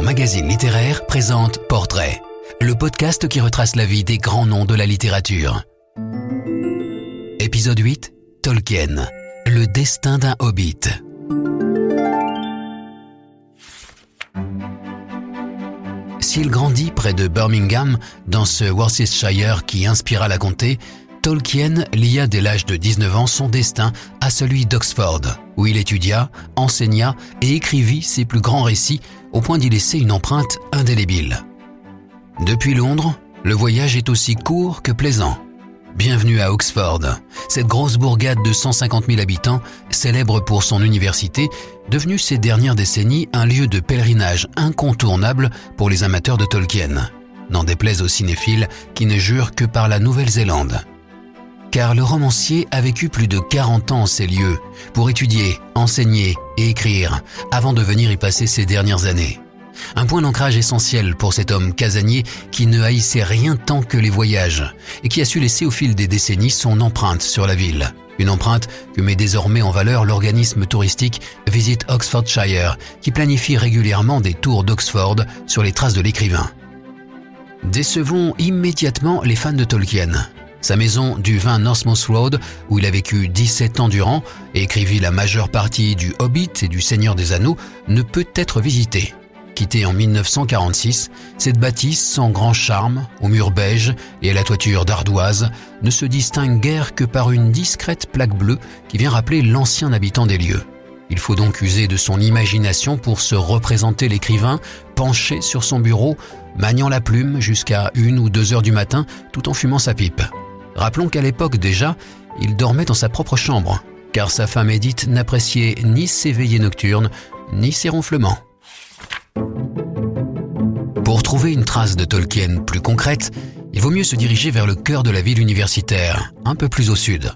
Magazine littéraire présente Portrait, le podcast qui retrace la vie des grands noms de la littérature. Épisode 8 Tolkien, le destin d'un hobbit. S'il grandit près de Birmingham, dans ce Worcestershire qui inspira la comté, Tolkien lia dès l'âge de 19 ans son destin à celui d'Oxford, où il étudia, enseigna et écrivit ses plus grands récits au point d'y laisser une empreinte indélébile. Depuis Londres, le voyage est aussi court que plaisant. Bienvenue à Oxford, cette grosse bourgade de 150 000 habitants, célèbre pour son université, devenue ces dernières décennies un lieu de pèlerinage incontournable pour les amateurs de Tolkien, n'en déplaise aux cinéphiles qui ne jurent que par la Nouvelle-Zélande car le romancier a vécu plus de 40 ans en ces lieux pour étudier, enseigner et écrire avant de venir y passer ses dernières années. Un point d'ancrage essentiel pour cet homme casanier qui ne haïssait rien tant que les voyages et qui a su laisser au fil des décennies son empreinte sur la ville. Une empreinte que met désormais en valeur l'organisme touristique Visit Oxfordshire qui planifie régulièrement des tours d'Oxford sur les traces de l'écrivain. Décevons immédiatement les fans de Tolkien. Sa maison du 20 Northmouth Road, où il a vécu 17 ans durant et écrivit la majeure partie du Hobbit et du Seigneur des Anneaux, ne peut être visitée. Quittée en 1946, cette bâtisse sans grand charme, aux murs beige et à la toiture d'ardoise, ne se distingue guère que par une discrète plaque bleue qui vient rappeler l'ancien habitant des lieux. Il faut donc user de son imagination pour se représenter l'écrivain penché sur son bureau, maniant la plume jusqu'à une ou deux heures du matin tout en fumant sa pipe. Rappelons qu'à l'époque déjà, il dormait dans sa propre chambre, car sa femme Edith n'appréciait ni ses veillées nocturnes, ni ses ronflements. Pour trouver une trace de Tolkien plus concrète, il vaut mieux se diriger vers le cœur de la ville universitaire, un peu plus au sud.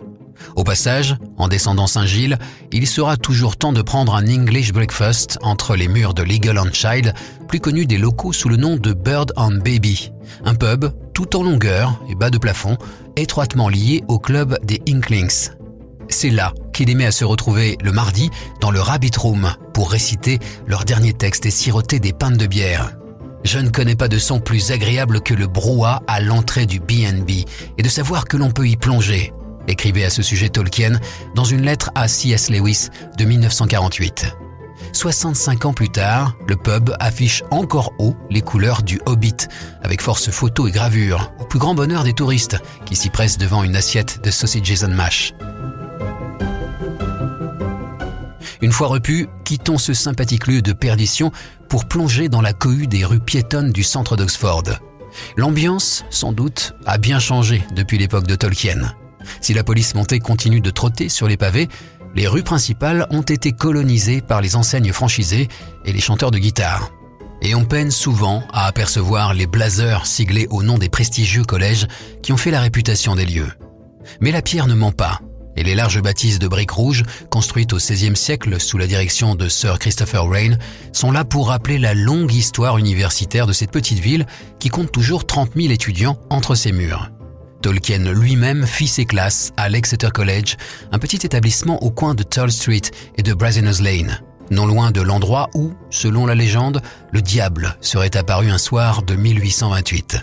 Au passage, en descendant Saint-Gilles, il sera toujours temps de prendre un English breakfast entre les murs de Legal and Child, plus connu des locaux sous le nom de Bird and Baby, un pub tout en longueur et bas de plafond, étroitement lié au club des Inklings. C'est là qu'il aimait à se retrouver le mardi dans le Rabbit Room pour réciter leur dernier texte et siroter des pintes de bière. Je ne connais pas de son plus agréable que le brouhaha à l'entrée du B&B et de savoir que l'on peut y plonger, écrivait à ce sujet Tolkien dans une lettre à C.S. Lewis de 1948. 65 ans plus tard, le pub affiche encore haut les couleurs du Hobbit, avec force photos et gravures, au plus grand bonheur des touristes qui s'y pressent devant une assiette de sausages and mash. Une fois repu, quittons ce sympathique lieu de perdition pour plonger dans la cohue des rues piétonnes du centre d'Oxford. L'ambiance, sans doute, a bien changé depuis l'époque de Tolkien. Si la police montée continue de trotter sur les pavés, les rues principales ont été colonisées par les enseignes franchisées et les chanteurs de guitare. Et on peine souvent à apercevoir les blazers siglés au nom des prestigieux collèges qui ont fait la réputation des lieux. Mais la pierre ne ment pas, et les larges bâtisses de briques rouges, construites au XVIe siècle sous la direction de Sir Christopher Wren, sont là pour rappeler la longue histoire universitaire de cette petite ville qui compte toujours 30 000 étudiants entre ses murs. Tolkien lui-même fit ses classes à l'Exeter College, un petit établissement au coin de Tull Street et de Brasenose Lane, non loin de l'endroit où, selon la légende, le diable serait apparu un soir de 1828.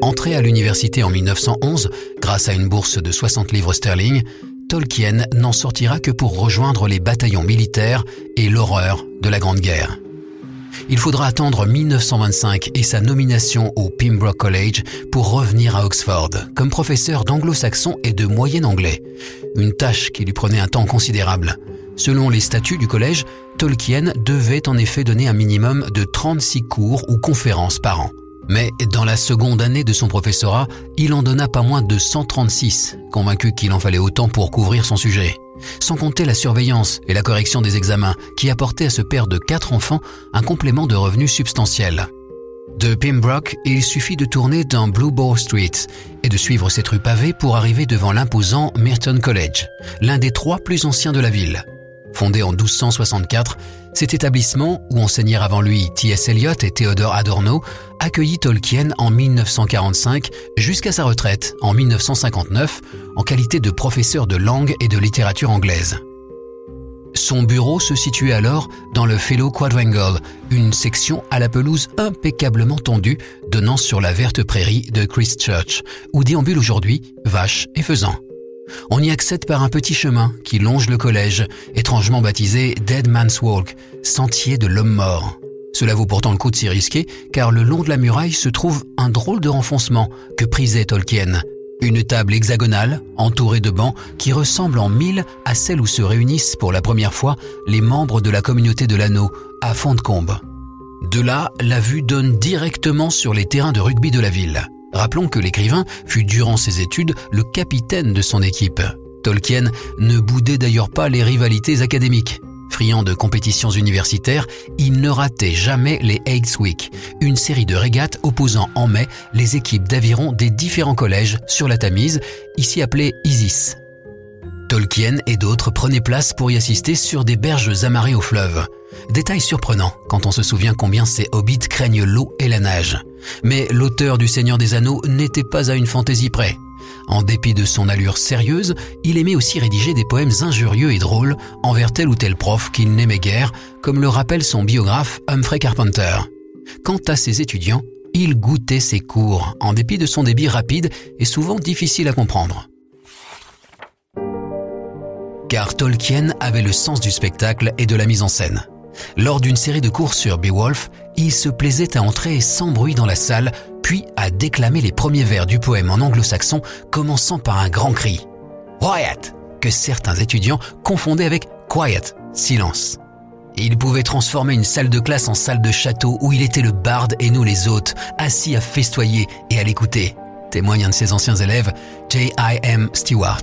Entré à l'université en 1911 grâce à une bourse de 60 livres sterling, Tolkien n'en sortira que pour rejoindre les bataillons militaires et l'horreur de la Grande Guerre il faudra attendre 1925 et sa nomination au Pembroke College pour revenir à Oxford comme professeur d'anglo-saxon et de moyen anglais, une tâche qui lui prenait un temps considérable. Selon les statuts du collège, Tolkien devait en effet donner un minimum de 36 cours ou conférences par an. Mais dans la seconde année de son professorat, il en donna pas moins de 136, convaincu qu'il en fallait autant pour couvrir son sujet sans compter la surveillance et la correction des examens qui apportaient à ce père de quatre enfants un complément de revenus substantiel. De Pembroke, il suffit de tourner dans Blue Bow Street et de suivre cette rue pavée pour arriver devant l'imposant Merton College, l'un des trois plus anciens de la ville. Fondé en 1264, cet établissement, où enseignèrent avant lui T.S. Eliot et Theodore Adorno, accueillit Tolkien en 1945 jusqu'à sa retraite en 1959 en qualité de professeur de langue et de littérature anglaise. Son bureau se situait alors dans le Fellow Quadrangle, une section à la pelouse impeccablement tendue donnant sur la verte prairie de Christchurch, où déambulent aujourd'hui vaches et faisans. On y accède par un petit chemin qui longe le collège, étrangement baptisé Dead Man's Walk, sentier de l'homme mort. Cela vaut pourtant le coup de s'y risquer, car le long de la muraille se trouve un drôle de renfoncement que prisait Tolkien. Une table hexagonale, entourée de bancs, qui ressemble en mille à celle où se réunissent pour la première fois les membres de la communauté de l'anneau, à Fondcombe. De là, la vue donne directement sur les terrains de rugby de la ville. Rappelons que l'écrivain fut durant ses études le capitaine de son équipe. Tolkien ne boudait d'ailleurs pas les rivalités académiques. De compétitions universitaires, il ne ratait jamais les Eggs Week, une série de régates opposant en mai les équipes d'aviron des différents collèges sur la Tamise, ici appelée Isis. Tolkien et d'autres prenaient place pour y assister sur des berges amarrées au fleuve. Détail surprenant quand on se souvient combien ces hobbits craignent l'eau et la nage. Mais l'auteur du Seigneur des Anneaux n'était pas à une fantaisie près. En dépit de son allure sérieuse, il aimait aussi rédiger des poèmes injurieux et drôles envers tel ou tel prof qu'il n'aimait guère, comme le rappelle son biographe Humphrey Carpenter. Quant à ses étudiants, il goûtait ses cours, en dépit de son débit rapide et souvent difficile à comprendre. Car Tolkien avait le sens du spectacle et de la mise en scène. Lors d'une série de cours sur Beowulf, il se plaisait à entrer sans bruit dans la salle, puis à déclamer les premiers vers du poème en anglo-saxon, commençant par un grand cri. Quiet que certains étudiants confondaient avec quiet, silence. Il pouvait transformer une salle de classe en salle de château où il était le barde et nous les hôtes, assis à festoyer et à l'écouter. Témoigne un de ses anciens élèves, J.I.M. Stewart.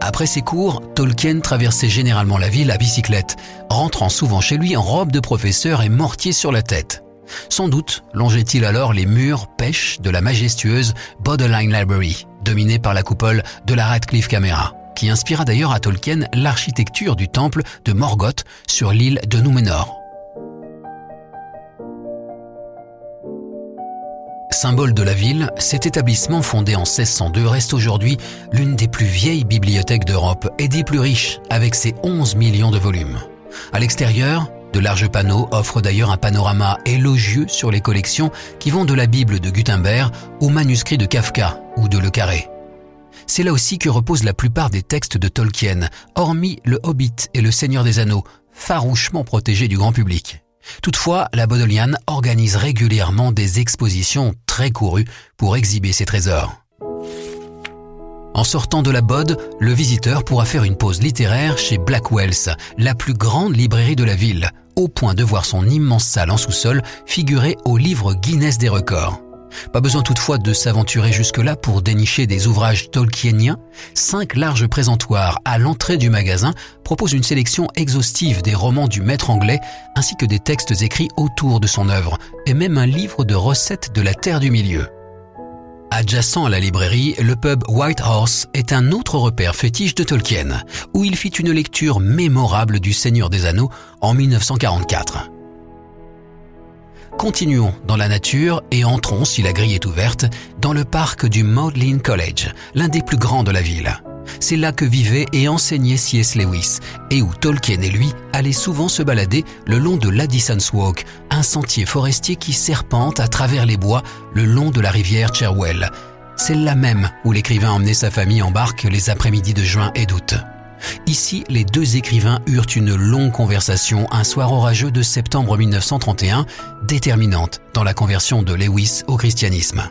Après ses cours, Tolkien traversait généralement la ville à bicyclette, rentrant souvent chez lui en robe de professeur et mortier sur la tête. Sans doute longeait-il alors les murs pêches de la majestueuse Borderline Library, dominée par la coupole de la Radcliffe Camera, qui inspira d'ailleurs à Tolkien l'architecture du temple de Morgoth sur l'île de Númenor. Symbole de la ville, cet établissement fondé en 1602 reste aujourd'hui l'une des plus vieilles bibliothèques d'Europe et des plus riches, avec ses 11 millions de volumes. À l'extérieur, de larges panneaux offrent d'ailleurs un panorama élogieux sur les collections qui vont de la Bible de Gutenberg aux manuscrits de Kafka ou de Le Carré. C'est là aussi que reposent la plupart des textes de Tolkien, hormis Le Hobbit et Le Seigneur des Anneaux, farouchement protégés du grand public. Toutefois, la Bodleian organise régulièrement des expositions très courues pour exhiber ses trésors. En sortant de la Bod, le visiteur pourra faire une pause littéraire chez Blackwells, la plus grande librairie de la ville, au point de voir son immense salle en sous-sol figurer au livre Guinness des records. Pas besoin toutefois de s'aventurer jusque-là pour dénicher des ouvrages tolkieniens. Cinq larges présentoirs à l'entrée du magasin proposent une sélection exhaustive des romans du maître anglais ainsi que des textes écrits autour de son œuvre et même un livre de recettes de la Terre du Milieu. Adjacent à la librairie, le pub White Horse est un autre repère fétiche de Tolkien, où il fit une lecture mémorable du Seigneur des Anneaux en 1944. Continuons dans la nature et entrons, si la grille est ouverte, dans le parc du Magdalen College, l'un des plus grands de la ville. C'est là que vivait et enseignait C.S. Lewis, et où Tolkien et lui allaient souvent se balader le long de l'Addison's Walk, un sentier forestier qui serpente à travers les bois le long de la rivière Cherwell. C'est là même où l'écrivain emmenait sa famille en barque les après-midi de juin et d'août. Ici, les deux écrivains eurent une longue conversation un soir orageux de septembre 1931, déterminante dans la conversion de Lewis au christianisme.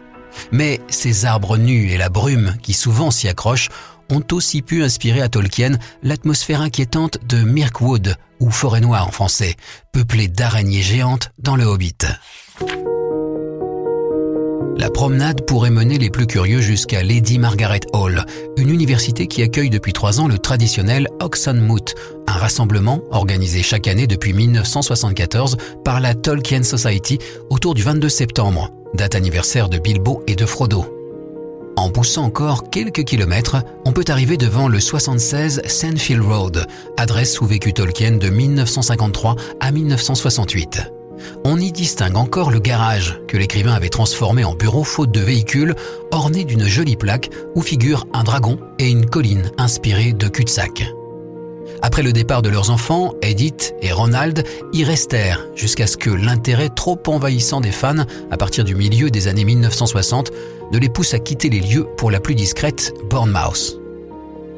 Mais ces arbres nus et la brume qui souvent s'y accrochent ont aussi pu inspirer à Tolkien l'atmosphère inquiétante de Mirkwood, ou Forêt Noire en français, peuplée d'araignées géantes dans le Hobbit. La promenade pourrait mener les plus curieux jusqu'à Lady Margaret Hall, une université qui accueille depuis trois ans le traditionnel Oxenmoot, un rassemblement organisé chaque année depuis 1974 par la Tolkien Society autour du 22 septembre, date anniversaire de Bilbo et de Frodo. En poussant encore quelques kilomètres, on peut arriver devant le 76 Sandfield Road, adresse où vécut Tolkien de 1953 à 1968 on y distingue encore le garage que l'écrivain avait transformé en bureau faute de véhicule, orné d'une jolie plaque où figure un dragon et une colline inspirée de cul-de-sac. Après le départ de leurs enfants, Edith et Ronald y restèrent jusqu'à ce que l'intérêt trop envahissant des fans à partir du milieu des années 1960 ne les pousse à quitter les lieux pour la plus discrète Bournemouth.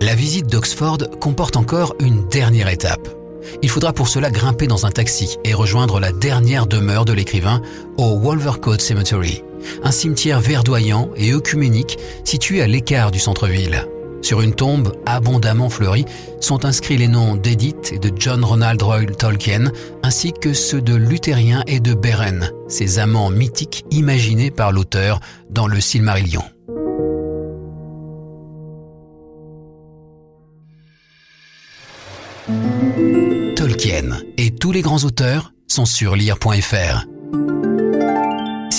La visite d'Oxford comporte encore une dernière étape. Il faudra pour cela grimper dans un taxi et rejoindre la dernière demeure de l'écrivain au Wolvercote Cemetery, un cimetière verdoyant et œcuménique situé à l'écart du centre-ville. Sur une tombe abondamment fleurie sont inscrits les noms d'Edith et de John Ronald Royal Tolkien, ainsi que ceux de Luthérien et de Beren, ces amants mythiques imaginés par l'auteur dans le Silmarillion. Tolkien et tous les grands auteurs sont sur lire.fr.